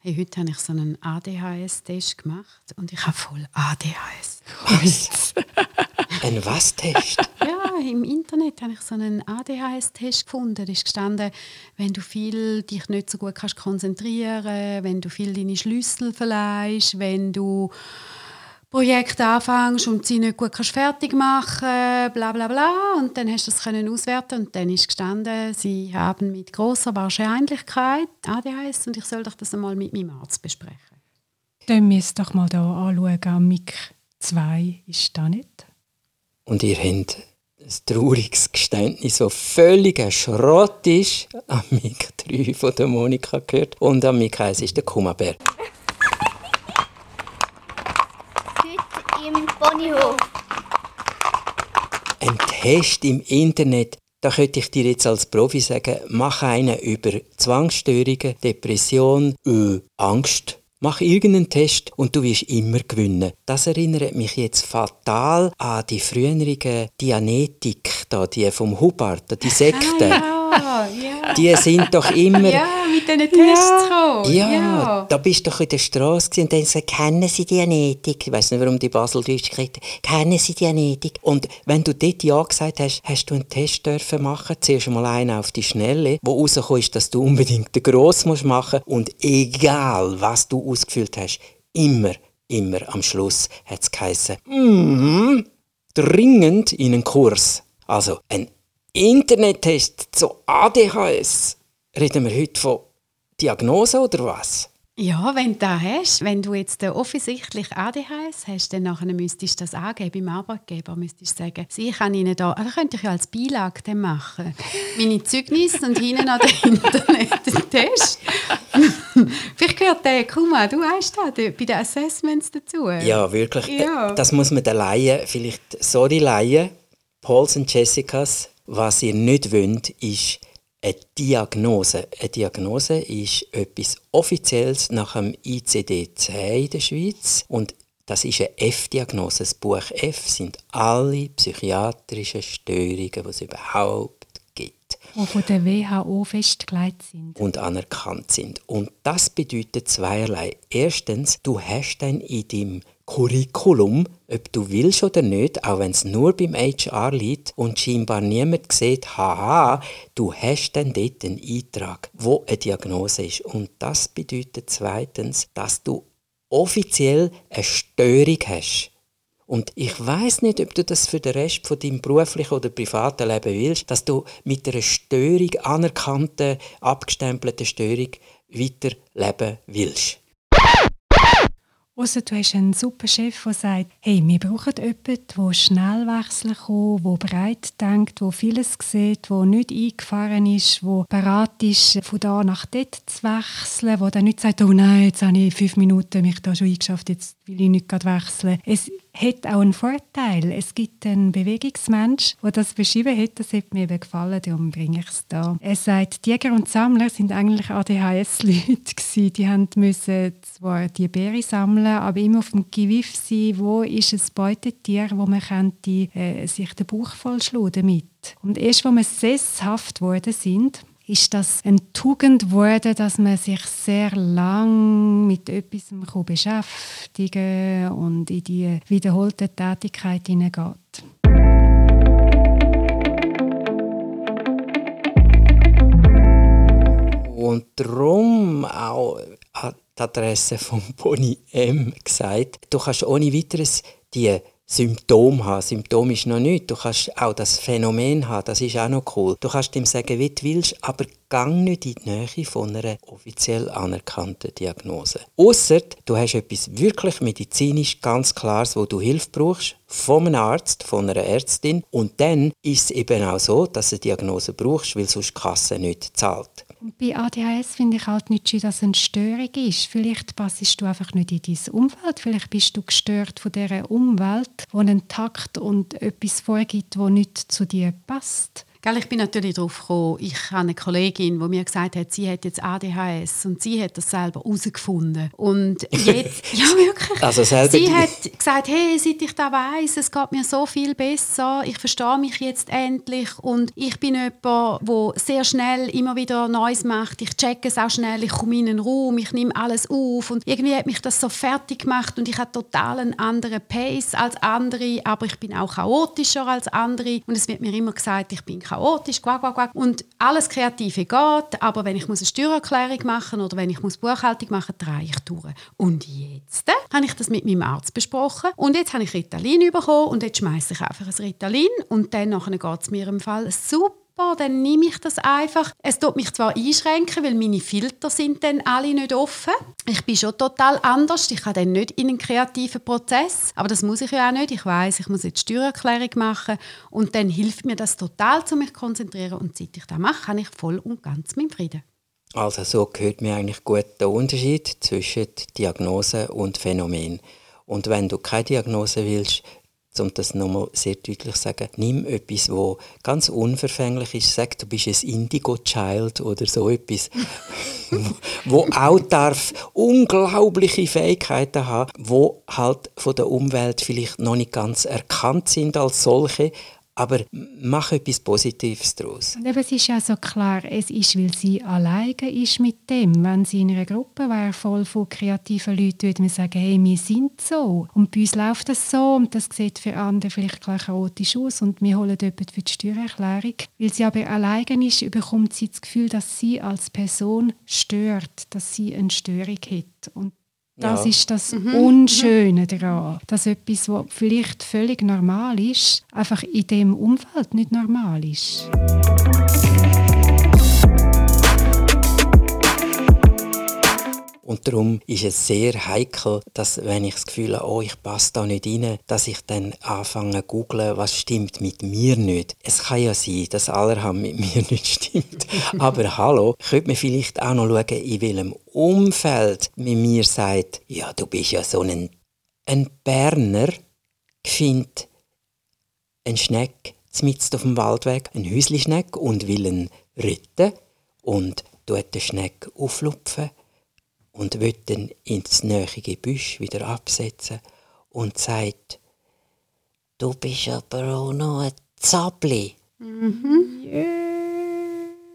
Hey, heute habe ich so einen ADHS-Test gemacht und ich habe voll ADHS. Was? Ein was-Test? ja, im Internet habe ich so einen ADHS-Test gefunden. Da ist gestanden, wenn du viel dich nicht so gut kannst konzentrieren, wenn du viel deine Schlüssel verleihst, wenn du Projekt anfängst und sie nicht gut kannst fertig machen bla bla bla. Und dann hast du das können auswerten und dann ist gestanden, sie haben mit großer Wahrscheinlichkeit ADHS und ich soll doch das einmal mit meinem Arzt besprechen. Dann es doch mal hier anschauen. Am MIG 2 ist da nicht. Und ihr habt ein trauriges Geständnis, das völliger Schrott ist, am MIG 3 von der Monika gehört und am MIG 1 ist der Kummerbär. im Ponyhof. Ein Test im Internet, da könnte ich dir jetzt als Profi sagen, mach einen über Zwangsstörungen, Depression, äh, Angst. Mach irgendeinen Test und du wirst immer gewinnen. Das erinnert mich jetzt fatal an die frühere Dianetik, da, die vom Hubbard, die Sekte. Ja. Die sind doch immer... Ja, mit diesen Tests gekommen. Ja, ja. da bist du doch in der Straße und dann gesagt, kennen Sie Dianetik? Ich weiß nicht, warum die Baseldeutsch gekriegt Kennen Sie Dianetik? Und wenn du dort Ja gesagt hast, hast du einen Test dürfen machen. Zuerst mal einen auf die Schnelle, wo rausgekommen ist, dass du unbedingt den Gross musst machen und egal, was du ausgefüllt hast, immer, immer am Schluss hat es geheißen, mm, dringend in einen Kurs. Also ein Internettest zu ADHS. Reden wir heute von Diagnose oder was? Ja, wenn du das hast, wenn du jetzt offensichtlich ADHS hast, dann nachher müsstest du das angeben beim Arbeitgeber, müsstest du sagen, sie kann Ihnen da, das könnte ich ja als Beilage dann machen, meine Zeugnisse und hinten an den Test. Vielleicht gehört der, guck mal, du weißt das, bei den Assessments dazu. Ja, wirklich. Ja. Das muss man den Laien, vielleicht, sorry Laien, Pauls und Jessicas, was ihr nicht wollt, ist eine Diagnose. Eine Diagnose ist etwas Offizielles nach dem ICD-10 in der Schweiz und das ist eine F-Diagnose. Das Buch F sind alle psychiatrischen Störungen, die es überhaupt gibt die von der WHO festgelegt sind. und anerkannt sind. Und das bedeutet zweierlei. Erstens, du hast dann in deinem Curriculum, ob du willst oder nicht, auch wenn es nur beim HR liegt und scheinbar niemand sieht, haha, du hast dann dort einen Eintrag, wo eine Diagnose ist. Und das bedeutet zweitens, dass du offiziell eine Störung hast. Und ich weiß nicht, ob du das für den Rest von deinem beruflichen oder privaten Leben willst, dass du mit einer Störung, anerkannten, abgestempelten Störung weiterleben willst. Ausser du hast einen super Chef, der sagt, hey, wir brauchen jemanden, der schnell wechseln kann, der breit denkt, der vieles sieht, der nicht eingefahren ist, der bereit ist, von da nach dort zu wechseln, der dann nicht sagt, oh nein, jetzt habe ich fünf Minuten mich da schon eingeschafft, jetzt will ich nicht wechseln. Es hat auch einen Vorteil. Es gibt einen Bewegungsmensch, der das beschrieben hat, das hat mir eben gefallen, darum bringe ich es da. Er sagt, Jäger und Sammler sind eigentlich ADHS-Leute. Die haben müssen zwar die Beere sammeln, aber immer auf dem Gewiff sein, wo ist ein Beutetier, wo man könnte, äh, sich den Bauch vollschlagen damit. Und erst, als wir sesshaft geworden sind, ist das eine Tugend geworden, dass man sich sehr lang mit etwas beschäftigen und in die wiederholte Tätigkeit hineingeht. Und darum auch an die Adresse von Pony M gesagt, du kannst ohne weiteres die Symptome haben. Symptom ist noch nichts. Du kannst auch das Phänomen haben, das ist auch noch cool. Du kannst ihm sagen, wie du willst, aber gang nicht in die Nähe von einer offiziell anerkannten Diagnose. Ausser du hast etwas wirklich medizinisch ganz Klares, wo du Hilfe brauchst, von einem Arzt, von einer Ärztin. Und dann ist es eben auch so, dass du eine Diagnose brauchst, weil sonst die Kasse nicht zahlt. Und bei ADHS finde ich halt nicht schön, dass es eine Störung ist. Vielleicht passest du einfach nicht in dein Umfeld. Vielleicht bist du gestört von dieser Umwelt, die einen Takt und etwas vorgibt, das nicht zu dir passt. Ich bin natürlich darauf gekommen, ich habe eine Kollegin, die mir gesagt hat, sie hat jetzt ADHS und sie hat das selber herausgefunden. Und jetzt, ja wirklich, also selber sie hat gesagt, hey, seit ich das weiss, es geht mir so viel besser, ich verstehe mich jetzt endlich. Und ich bin jemand, der sehr schnell immer wieder Neues macht. Ich checke es auch schnell, ich komme in einen Raum, ich nehme alles auf. Und irgendwie hat mich das so fertig gemacht und ich habe total einen anderen Pace als andere, aber ich bin auch chaotischer als andere. Und es wird mir immer gesagt, ich bin chaotisch, quack, quack, quack. und alles Kreative geht, aber wenn ich muss eine Steuererklärung machen oder wenn ich muss Buchhaltung machen, drehe ich durch. Und jetzt äh, habe ich das mit meinem Arzt besprochen und jetzt habe ich Ritalin bekommen und jetzt schmeiße ich einfach ein Ritalin und dann geht es mir im Fall super dann nehme ich das einfach. Es tut mich zwar einschränken, weil meine Filter sind dann alle nicht offen. Ich bin schon total anders. Ich kann dann nicht in einen kreativen Prozess. Aber das muss ich ja auch nicht. Ich weiß, ich muss jetzt Steuererklärung machen und dann hilft mir das total, um mich zu konzentrieren. Und seit ich das mache, habe ich voll und ganz meinen Frieden. Also so gehört mir eigentlich gut der Unterschied zwischen Diagnose und Phänomen. Und wenn du keine Diagnose willst, um das nochmal sehr deutlich zu sagen, nimm etwas, wo ganz unverfänglich ist, sag, du bist ein Indigo-Child oder so etwas, wo auch darf unglaubliche Fähigkeiten haben, wo halt von der Umwelt vielleicht noch nicht ganz erkannt sind als solche, aber mach etwas Positives daraus. Und eben, es ist ja so klar, es ist, weil sie alleine ist mit dem. Wenn sie in einer Gruppe wäre, voll von kreativen Leuten, würde man sagen, hey, wir sind so. Und bei uns läuft das so und das sieht für andere vielleicht gleich chaotisch aus und wir holen jemanden für die Steuererklärung. Weil sie aber alleine ist, bekommt sie das Gefühl, dass sie als Person stört, dass sie eine Störung hat. Und das ja. ist das mhm. Unschöne daran. Dass etwas, was vielleicht völlig normal ist, einfach in dem Umfeld nicht normal ist. Und darum ist es sehr heikel, dass wenn ich das Gefühl habe, oh, ich passe da nicht rein, dass ich dann anfange zu googeln, was stimmt mit mir nicht. Es kann ja sein, dass allerhand mit mir nicht stimmt. Aber hallo, könnte man vielleicht auch noch schauen, in welchem Umfeld mit mir sagt, ja, du bist ja so ein, ein Berner, findet ein Schneck mitten auf dem Waldweg, ein Häuslischneck und will ihn retten und tut den Schneck auflupfen und will dann ins nähe Gebüsch wieder absetzen und sagt, du bist aber auch noch ein Zabli. Mhm. Yeah.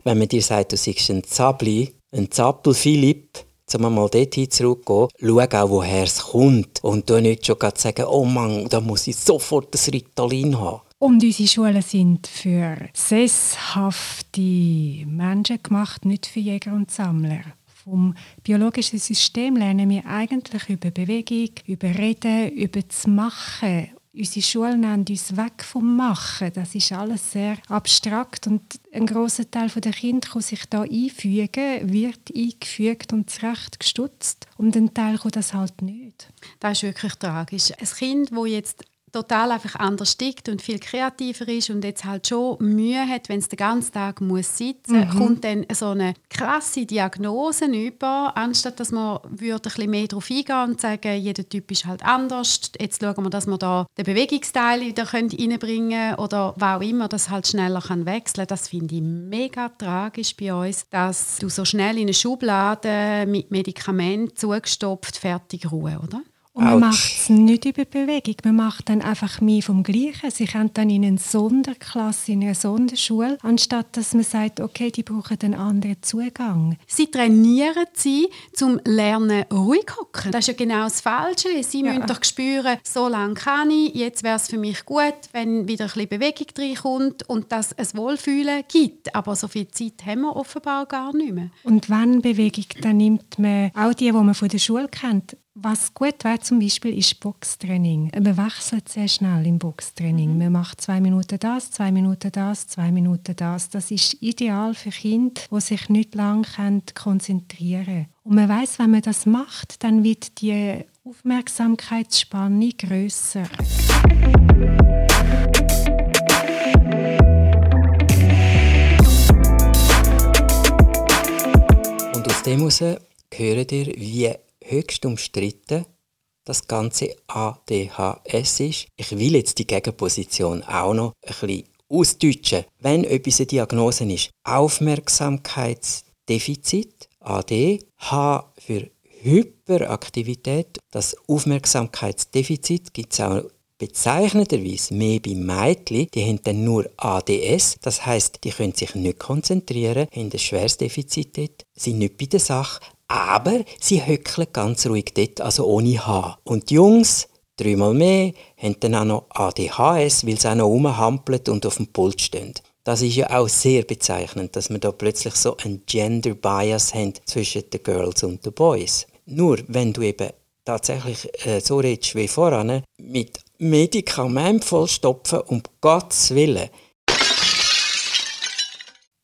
Wenn man dir sagt, du seist ein Zabli, ein Zappel Philipp, um mal dorthin zurückzugehen, schau auch, woher es kommt. Und du nicht schon sagen, oh Mann, da muss ich sofort das Ritalin haben. Und unsere Schulen sind für sesshafte Menschen gemacht, nicht für Jäger und Sammler. Vom biologischen System lernen wir eigentlich über Bewegung, über Reden, über das Machen. Unsere Schulen nehmen uns weg vom Machen. Das ist alles sehr abstrakt und ein großer Teil der Kinder kann sich da einfügen, wird eingefügt und zurecht gestutzt und ein Teil kann das halt nicht. Das ist wirklich tragisch. Ein Kind, das jetzt total einfach anders tickt und viel kreativer ist und jetzt halt schon Mühe hat, wenn es den ganzen Tag muss sitzen muss, mhm. kommt dann so eine krasse Diagnose über, anstatt dass man würde ein bisschen mehr darauf eingehen und sagen, jeder Typ ist halt anders, jetzt schauen wir, dass wir da den Bewegungsteil wieder reinbringen können oder was auch immer, das halt schneller kann wechseln Das finde ich mega tragisch bei uns, dass du so schnell in eine Schublade mit Medikamenten zugestopft fertig ruhe, oder? Und man macht es nicht über Bewegung, man macht dann einfach mehr vom Gleichen. Sie kommen dann in eine Sonderklasse, in eine Sonderschule, anstatt dass man sagt, okay, die brauchen einen anderen Zugang. Sie trainieren sie zum Lernen ruhig hocken. Das ist ja genau das Falsche. Sie ja. müssen doch spüren, so lange kann ich, jetzt wäre es für mich gut, wenn wieder ein bisschen Bewegung reinkommt und dass es Wohlfühlen gibt. Aber so viel Zeit haben wir offenbar gar nicht mehr. Und wenn Bewegung, dann nimmt man auch die, die man von der Schule kennt, was gut wäre zum Beispiel ist Boxtraining. Man wechselt sehr schnell im Boxtraining. Mhm. Man macht zwei Minuten das, zwei Minuten das, zwei Minuten das. Das ist ideal für Kinder, die sich nicht lange konzentrieren können. Und man weiß, wenn man das macht, dann wird die Aufmerksamkeitsspanne größer. Und aus dem heraus hören ihr, wie höchst umstritten das ganze ADHS ist. Ich will jetzt die Gegenposition auch noch ein bisschen ausdeutschen, wenn etwas eine Diagnose ist. Aufmerksamkeitsdefizit, AD, H für Hyperaktivität. Das Aufmerksamkeitsdefizit gibt es auch bezeichnenderweise mehr bei Mädchen, die haben dann nur ADS, das heißt, die können sich nicht konzentrieren, haben ein schweres Defizit dort, sind nicht bei der Sache, aber sie höckeln ganz ruhig dort, also ohne H. Und die Jungs, dreimal mehr, haben dann auch noch ADHS, weil sie auch noch rumhampeln und auf dem Pult stehen. Das ist ja auch sehr bezeichnend, dass wir da plötzlich so einen Gender Bias haben zwischen den Girls und den Boys. Nur wenn du eben tatsächlich äh, so redest wie voran, mit Medikament vollstopfen, um Gottes Willen.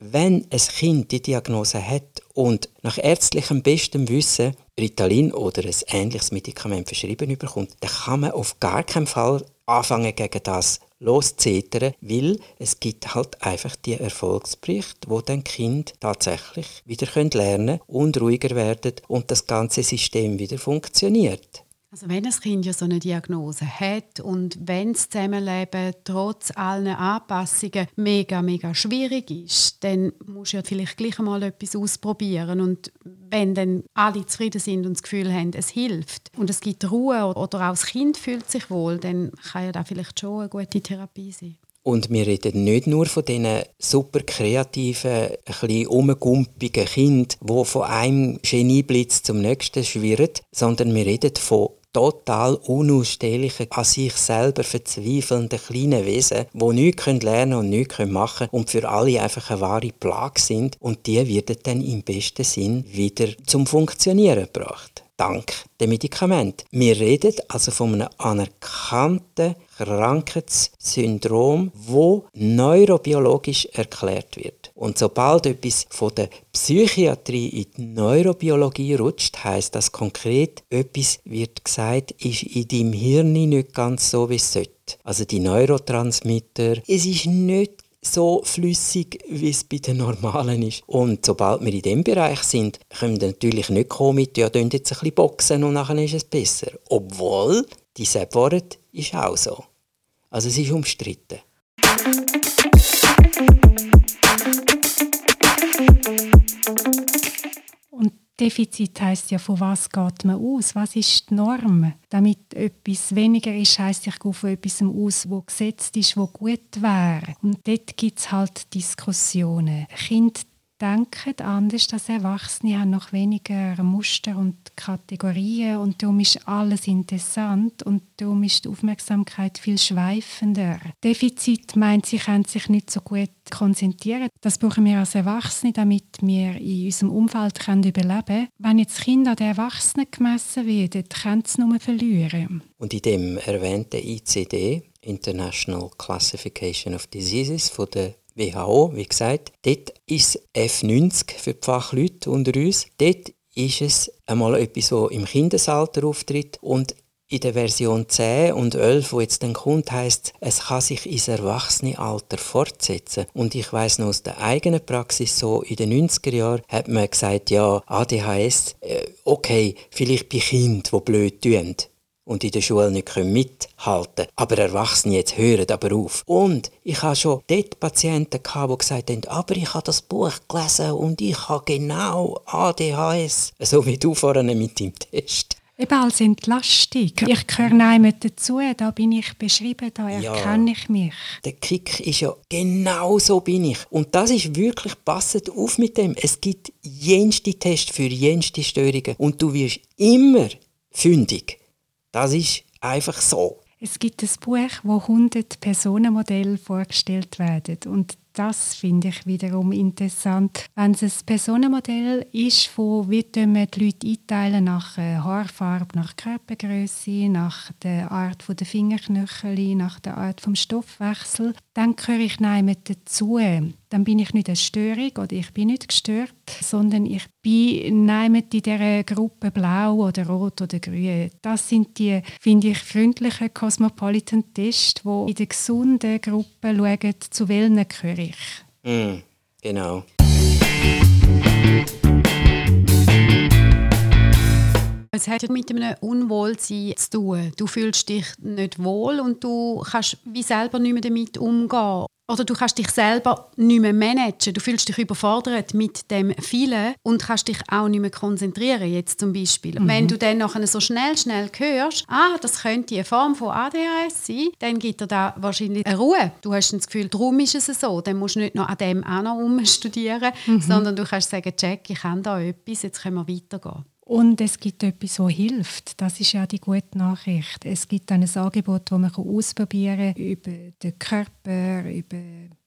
Wenn ein Kind die Diagnose hat und nach ärztlichem bestem Wissen Ritalin oder ein ähnliches Medikament verschrieben bekommt, dann kann man auf gar keinen Fall anfangen gegen das loszuzetern, weil es gibt halt einfach die Erfolgsberichte, wo dann Kind tatsächlich wieder lernen und ruhiger werden und das ganze System wieder funktioniert. Also wenn ein Kind ja so eine Diagnose hat und wenn das Zusammenleben trotz allen Anpassungen mega, mega schwierig ist, dann muss ja vielleicht gleich einmal etwas ausprobieren und wenn dann alle zufrieden sind und das Gefühl haben, es hilft und es gibt Ruhe oder auch das Kind fühlt sich wohl, dann kann ja das vielleicht schon eine gute Therapie sein. Und wir reden nicht nur von diesen super kreativen, ein umgumpigen Kindern, die von einem Genieblitz zum nächsten schwirren, sondern wir reden von total unausstehlichen, an sich selber verzweifelnden kleinen Wesen, die nichts lernen und nichts machen können und für alle einfach eine wahre Plage sind und die werden dann im besten Sinn wieder zum Funktionieren gebracht dank der Medikamente. Wir reden also von einem anerkannten Krankheitssyndrom, wo neurobiologisch erklärt wird. Und sobald etwas von der Psychiatrie in die Neurobiologie rutscht, heißt das konkret, etwas wird gesagt, ist in deinem Hirn nicht ganz so, wie es sollte. Also die Neurotransmitter, es ist nicht so flüssig, wie es bei den Normalen ist. Und sobald wir in diesem Bereich sind, können wir natürlich nicht kommen mit, ja, jetzt ein bisschen boxen und nachher ist es besser. Obwohl, die Wort ist auch so. Also es ist umstritten. Defizit heißt ja, von was geht man aus? Was ist die Norm? Damit etwas weniger ist, heißt ich gehe von etwas aus, wo gesetzt ist, wo gut wäre. Und dort gibt es halt Diskussionen. Kind denken anders als Erwachsene, haben noch weniger Muster und Kategorien und darum ist alles interessant und darum ist die Aufmerksamkeit viel schweifender. Defizit meint, sie können sich nicht so gut konzentrieren. Das brauchen wir als Erwachsene, damit wir in unserem Umfeld können überleben können. Wenn jetzt Kinder der Erwachsenen gemessen werden, können sie nur verlieren. Und in dem erwähnten ICD, International Classification of Diseases von der WHO, wie gesagt, dort ist F90 für die Fachleute unter uns. Dort ist es einmal etwas, das im Kindesalter auftritt und in der Version 10 und 11, wo jetzt dann kommt, heißt es kann sich ins Erwachsenenalter fortsetzen. Und ich weiß noch aus der eigenen Praxis so, in den 90er Jahren hat man gesagt, ja, ADHS, äh, okay, vielleicht bei Kindern, die blöd tun und in der Schule nicht mithalten können. Aber Erwachsene jetzt hören aber auf. Und ich habe schon dort Patienten gehabt, die gesagt haben, aber ich habe das Buch gelesen und ich habe genau ADHS. So wie du vorhin mit dem Test. Eben als Entlastung. Ich gehöre niemand dazu, da bin ich beschrieben, da erkenne ja, ich mich. Der Kick ist ja genau so bin ich. Und das ist wirklich passend auf mit dem. Es gibt jenste Tests für jenste Störungen und du wirst immer fündig. Das ist einfach so. Es gibt ein Buch, wo 100 Personenmodelle vorgestellt werden und das finde ich wiederum interessant. Wenn es ein Personenmodell ist, wo wie die Leute einteilen nach äh, Haarfarbe, nach Körpergröße, nach der Art der Fingerknöchel, nach der Art vom Stoffwechsel, dann gehöre ich nicht dazu. Dann bin ich nicht eine Störung oder ich bin nicht gestört, sondern ich bin nicht in dieser Gruppe blau oder rot oder grün. Das sind die, finde ich, freundlichen Cosmopolitan-Tests, die in der gesunden Gruppe schauen, zu welchen gehöre ich. Mm, genau. Es hat mit einem Unwohlsein zu tun. Du fühlst dich nicht wohl und du kannst wie selber nicht mehr damit umgehen. Oder du kannst dich selber nicht mehr managen. Du fühlst dich überfordert mit dem vielen und kannst dich auch nicht mehr konzentrieren, jetzt zum Beispiel. Mhm. Wenn du dann nachher so schnell, schnell hörst, ah, das könnte eine Form von ADHS sein, dann gibt er da wahrscheinlich eine Ruhe. Du hast das Gefühl, darum ist es so. Dann musst du nicht noch an dem auch noch umstudieren, mhm. sondern du kannst sagen, Jack, ich habe da etwas, jetzt können wir weitergehen. Und es gibt etwas, was hilft. Das ist ja die gute Nachricht. Es gibt ein Angebot, das man ausprobieren kann über den Körper, über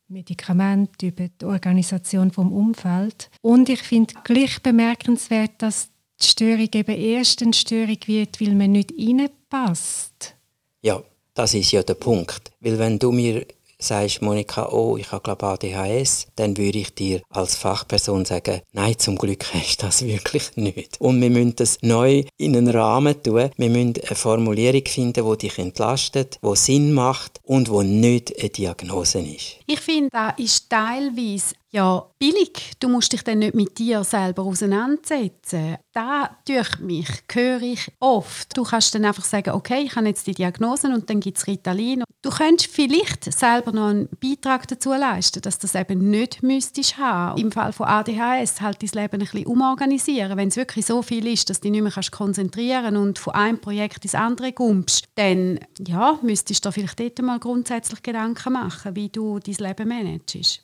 Medikamente, über die Organisation des Umfelds. Und ich finde gleich bemerkenswert, dass die Störung eben erst eine Störung wird, weil man nicht reinpasst. Ja, das ist ja der Punkt. Weil wenn du mir sagst, Monika, oh, ich habe glaube ADHS, dann würde ich dir als Fachperson sagen, nein, zum Glück hast du das wirklich nicht. Und wir müssen das neu in einen Rahmen tun. Wir müssen eine Formulierung finden, die dich entlastet, die Sinn macht und die nicht eine Diagnose ist. Ich finde, das ist teilweise ja, billig. Du musst dich dann nicht mit dir selber auseinandersetzen. Da durch mich höre ich oft. Du kannst dann einfach sagen, okay, ich habe jetzt die Diagnosen und dann gibt es Ritalin. Du könntest vielleicht selber noch einen Beitrag dazu leisten, dass das eben nicht müsstest haben. Im Fall von ADHS halt dein Leben ein bisschen umorganisieren. Wenn es wirklich so viel ist, dass du dich nicht mehr kannst konzentrieren und von einem Projekt ins andere kommst, dann ja, müsstest du dir vielleicht dort mal grundsätzlich Gedanken machen, wie du dein Leben managst.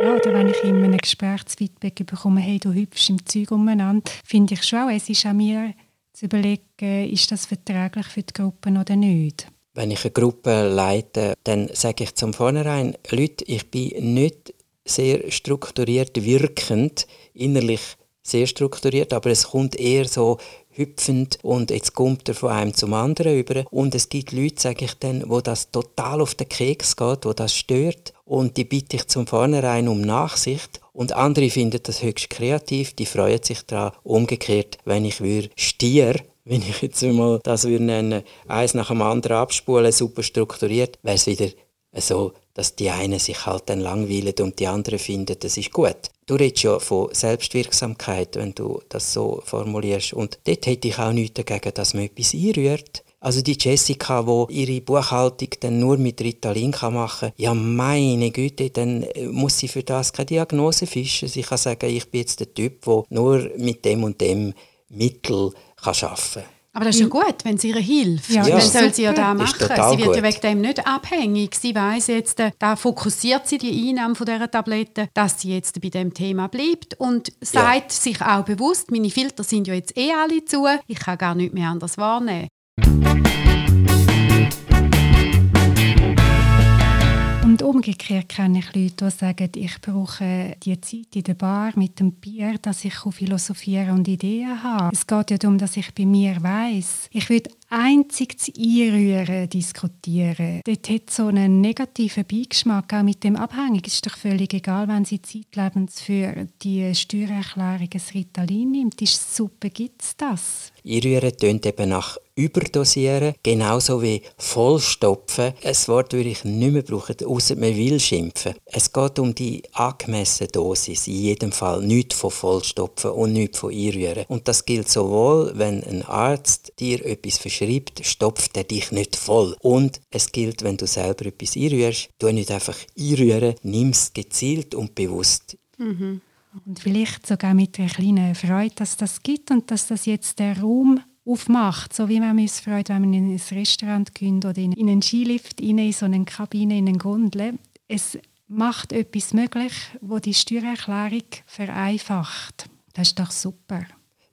Ja, oder wenn ich in einem Gesprächsfeedback bekomme, hey, du hüpfst im Zeug umeinander, finde ich schon, es ist an mir zu überlegen, ist das verträglich für die Gruppe oder nicht. Wenn ich eine Gruppe leite, dann sage ich zum Vornherein, Leute, ich bin nicht sehr strukturiert wirkend, innerlich sehr strukturiert, aber es kommt eher so hüpfend und jetzt kommt er von einem zum anderen über. Und es gibt Leute, sage ich dann, wo das total auf den Keks geht, wo das stört und die bitte ich zum Vornherein um Nachsicht. Und andere finden das höchst kreativ, die freuen sich daran. Umgekehrt, wenn ich würde Stier, wenn ich jetzt mal das würde nennen, eins nach dem anderen abspulen, super strukturiert, wäre es wieder so, dass die einen sich halt dann langweilen und die anderen finden, das ist gut. Du redest ja von Selbstwirksamkeit, wenn du das so formulierst. Und dort hätte ich auch nichts dagegen, dass man etwas einrührt. Also die Jessica, die ihre Buchhaltung dann nur mit Ritalin machen kann, ja meine Güte, dann äh, muss sie für das keine Diagnose fischen. Sie kann sagen, ich bin jetzt der Typ, der nur mit dem und dem Mittel kann arbeiten kann. Aber das ist ja gut, wenn sie ihr hilft. Ja, dann soll sie ja das machen. Sie wird ja wegen dem nicht abhängig. Sie weiß jetzt, äh, da fokussiert sie die Einnahme von dieser Tablette, dass sie jetzt bei dem Thema bleibt und sagt ja. sich auch bewusst, meine Filter sind ja jetzt eh alle zu, ich kann gar nicht mehr anders wahrnehmen. Umgekehrt kenne ich Leute, die sagen, ich brauche die Zeit in der Bar mit dem Bier, dass ich philosophieren und Ideen habe. Es geht ja darum, dass ich bei mir weiß. Ich würde einzig das Einrühren diskutieren. Dort hat so einen negativen Beigeschmack, auch mit dem Abhängig. Es ist doch völlig egal, wenn sie zeitlebens für die Steuererklärung ein Ritalin nimmt. Ist super, gibt es das? Einrühren tönt eben nach überdosieren, genauso wie vollstopfen. Ein Wort würde ich nicht mehr brauchen, außer man will schimpfen. Es geht um die angemessene Dosis, in jedem Fall. Nicht von vollstopfen und nicht von einrühren. Und das gilt sowohl, wenn ein Arzt dir etwas verschreibt, schreibt, stopft er dich nicht voll. Und es gilt, wenn du selber etwas einrührst, du nicht einfach einrühren, nimm es gezielt und bewusst. Mhm. Und vielleicht sogar mit einer kleinen Freude, dass das gibt und dass das jetzt der Raum aufmacht, so wie man es freut, wenn man in ein Restaurant geht oder in einen Skilift, in so eine Kabine, in eine Gondel. Es macht etwas möglich, wo die Steuererklärung vereinfacht. Das ist doch super.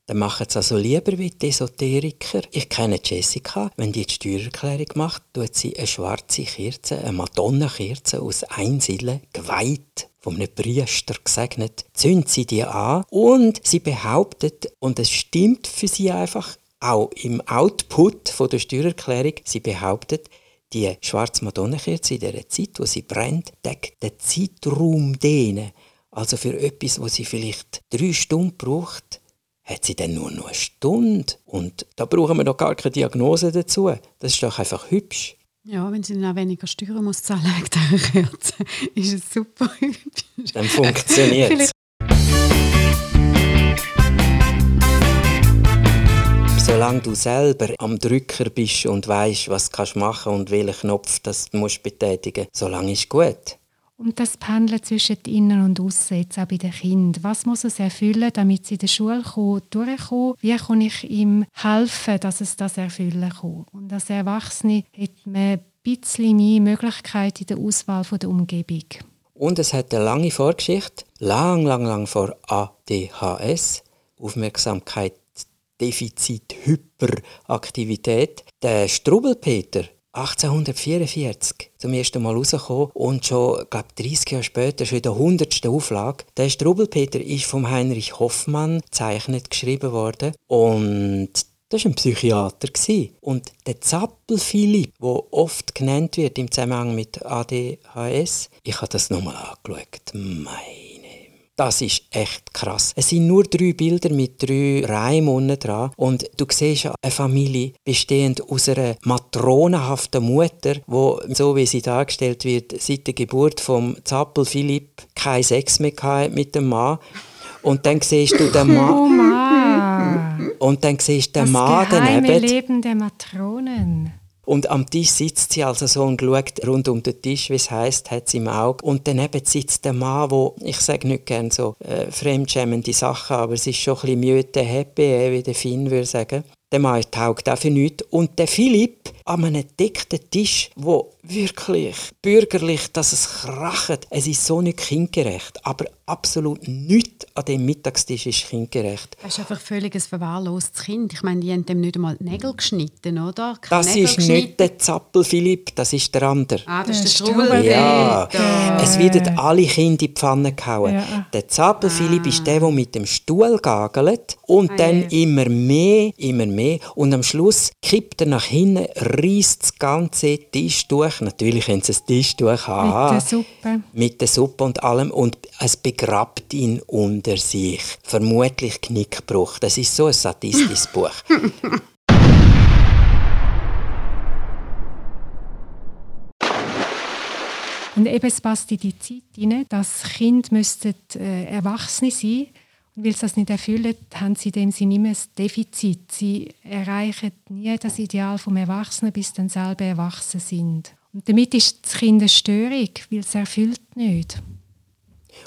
Dann machen es also lieber wie die Esoteriker. Ich kenne Jessica, wenn die die Steuererklärung macht, tut sie eine schwarze Kerze, eine Madonnenkerze aus Einsillen, geweiht, von einem Priester gesegnet, zündet sie die an und sie behauptet, und es stimmt für sie einfach, auch im Output von der Steuererklärung, sie behauptet, die schwarze Madonnenkerze in der Zeit, wo sie brennt, deckt den Zeitraum dehnen. Also für etwas, wo sie vielleicht drei Stunden braucht, hat sie dann nur noch eine Stunde. Und da brauchen wir doch gar keine Diagnose dazu. Das ist doch einfach hübsch. Ja, wenn sie dann auch weniger steuern muss, zu Kerze, ist es super Dann funktioniert es. solange du selber am Drücker bist und weißt, was du machen und welchen Knopf das du musst betätigen musst, solange ist gut. Und das Pendeln zwischen Innen und Aussen, jetzt auch bei den Kindern. Was muss es erfüllen, damit sie in der Schule kommen, durchkommen? Wie kann ich ihm helfen, dass es das erfüllen kann? Und als Erwachsene hat man ein bisschen mehr Möglichkeit in der Auswahl der Umgebung. Und es hat eine lange Vorgeschichte, lang, lang, lang vor ADHS, Aufmerksamkeit Defizit-Hyperaktivität. Der Strubelpeter 1844 zum ersten Mal rausgekommen und schon, glaube 30 Jahre später, schon in der 100. Auflage. Der Strubelpeter ist vom Heinrich Hoffmann zeichnet geschrieben worden und das war ein Psychiater. Und der Zappel Philipp, der oft genannt wird im Zusammenhang mit ADHS, ich habe das nochmal angeschaut. Mein das ist echt krass. Es sind nur drei Bilder mit drei Reimen dran und du siehst eine Familie bestehend aus einer matronenhaften Mutter, wo so wie sie dargestellt wird, seit der Geburt vom Zappel Philipp kein Sex mehr mit dem Mann. Und dann siehst du den Mann. Oh Mann. Und dann siehst du den das Mann daneben. Leben der Matronen. Und am Tisch sitzt sie also so und schaut rund um den Tisch, wie es heisst, hat sie im Auge. Und daneben sitzt der Mann, wo ich sage nicht gerne so äh, fremdschämende Sachen, aber es ist schon ein bisschen müde, happy, äh, wie der Finn würde sagen. Der Mann taugt auch für nichts. Und der Philipp an einem dickten Tisch, wo wirklich bürgerlich, dass es kracht. Es ist so nicht kindgerecht, aber absolut nichts an dem Mittagstisch ist kindgerecht. Das ist einfach völlig ein verwahrlostes Kind. Ich meine, die haben dem nicht einmal die Nägel geschnitten, oder? Keine das Nägel ist nicht der Zappel Philipp, das ist der andere. Ah, das ist der Strubel. Ja, es werden alle Kinder in die Pfanne gehauen. Ja. Der Zappel Philipp ah. ist der, der mit dem Stuhl gagelt und ah, dann ja. immer mehr, immer mehr und am Schluss kippt er nach hinten, reißt das ganze Tisch durch. Natürlich haben sie das Tisch durch. Aha, mit der Suppe. Mit der Suppe und allem. Und es begrabt ihn unter sich. Vermutlich Knickbruch. Das ist so ein sadistisches Buch. Und eben, es passt in die Zeit hinein, dass Kinder müssten, äh, Erwachsene sein weil sie das nicht erfüllen, haben sie in dem Sinne immer ein Defizit. Sie erreichen nie das Ideal vom Erwachsenen, bis sie dann selber erwachsen sind. Und damit ist das Kind eine Störung, weil es erfüllt nicht.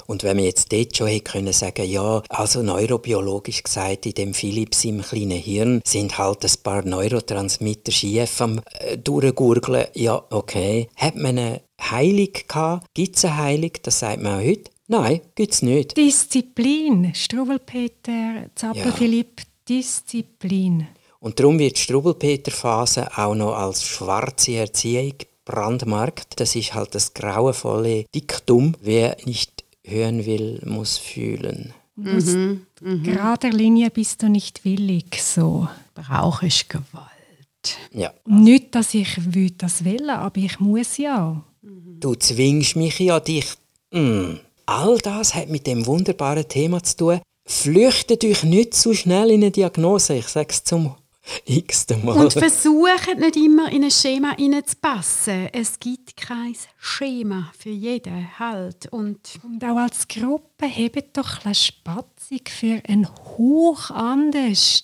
Und wenn wir jetzt dort schon hätte können sagen, ja, also neurobiologisch gesagt, in dem Philips im kleinen Hirn sind halt ein paar Neurotransmitter schief am äh, durchgurgeln. Ja, okay. Hat man eine Heilung gehabt? Gibt es eine Heilung? Das sagt man auch heute. Nein, gibt es nicht. Disziplin. Strubelpeter, Zappel-Philipp, ja. Disziplin. Und darum wird die Strubelpeter-Phase auch noch als schwarze Erziehung brandmarkt. Das ist halt das grauenvolle Diktum. Wer nicht hören will, muss fühlen. Mhm. Mhm. Gerader Linie bist du nicht willig, so. Brauche ich Gewalt. Ja. Nicht, dass ich will das will, aber ich muss ja. Du zwingst mich ja, dich... Mm All das hat mit dem wunderbaren Thema zu tun. Flüchtet euch nicht zu schnell in eine Diagnose. Ich sage es zum x-ten Mal. Und versucht nicht immer in ein Schema hineinzupassen. Es gibt kein Schema für jeden halt. Und, und auch als Gruppe hebt doch ein Spatzig für ein Hoch anders.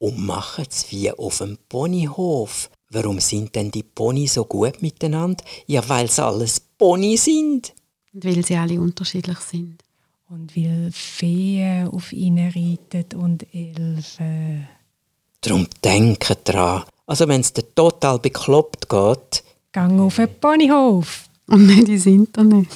Und macht es wie auf dem Ponyhof. Warum sind denn die Pony so gut miteinander? Ja, weil sie alles Pony sind. Und weil sie alle unterschiedlich sind. Und weil Feen auf ihnen reiten und Elfen. Darum denken dran. Also wenn es dir total bekloppt geht... Gang auf den Ponyhof. Und nicht ins Internet.